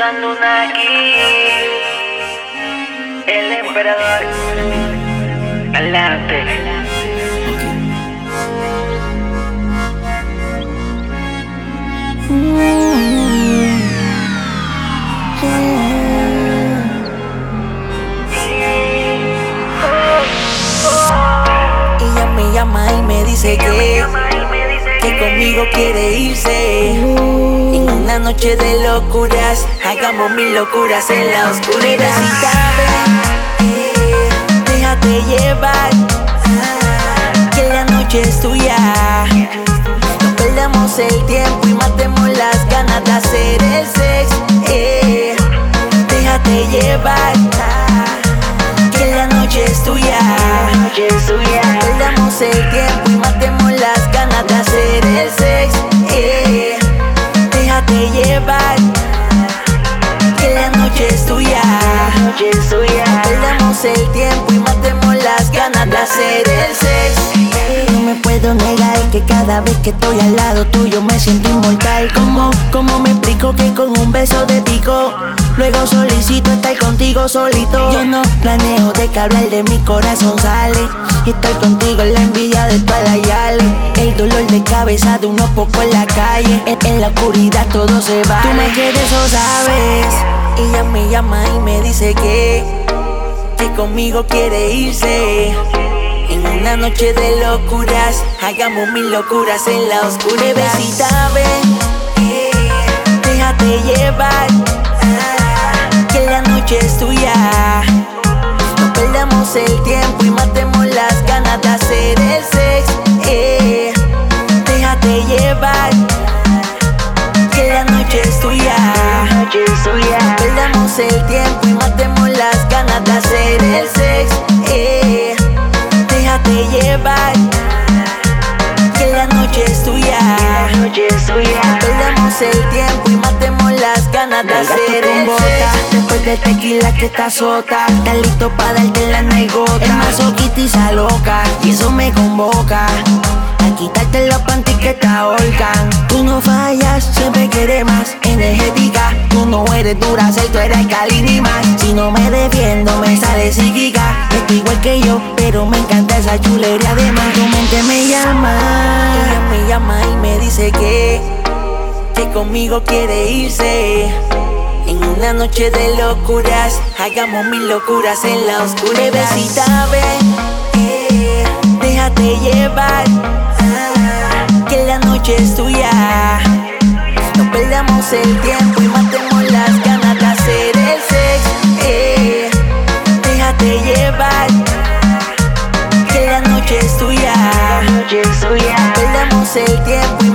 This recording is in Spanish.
Una aquí, el emperador, adelante. Ella me llama y me dice que, que conmigo quiere irse. Una noche de locuras, hagamos mil locuras en la oscuridad. Si eh, déjate llevar, que la noche es tuya. No perdamos el tiempo y matemos las ganas de hacer el sexo. eh. Déjate llevar, que la noche es tuya. Suya, Perdamos el tiempo El tiempo y matemos las ganas de hacer el sexo. No me puedo negar que cada vez que estoy al lado tuyo me siento inmortal. ¿Cómo, cómo me explico que con un beso de pico? Luego solicito estar contigo solito. Yo no planeo de que hablar de mi corazón sale. Y estar contigo es la envidia de todas las yales. El dolor de cabeza de unos pocos en la calle. En, en la oscuridad todo se va. Tú me quieres o sabes. Ella me llama y me dice que conmigo quiere irse. En una noche de locuras, hagamos mil locuras en la oscuridad. Bebecita, ven, déjate llevar, que la noche es tuya. No perdamos el tiempo y matemos las ganas de hacer el sexo. eh. Déjate llevar, que la noche es tuya. Perdamos el tiempo de hacer el sexo. eh. Déjate llevar, que la noche es tuya. noche suya. Perdamos el tiempo y matemos las ganas de hacer el sexo. Después del tequila que está sota, está listo para darte la naigota. El masoquista loca y eso me convoca. Eres dura, tú eres. Si no me defiendo, me sale psíquica. Estoy igual que yo, pero me encanta esa chulería. Además, tu mente me llama. Ella me llama y me dice que, que conmigo quiere irse. En una noche de locuras, hagamos mil locuras en la oscuridad. Bebecita, ven, eh, déjate llevar, que la noche es tuya. No perdamos el tiempo y matemos las Déjate llevar, que la noche es tuya. Noche suya, Perdamos el tiempo y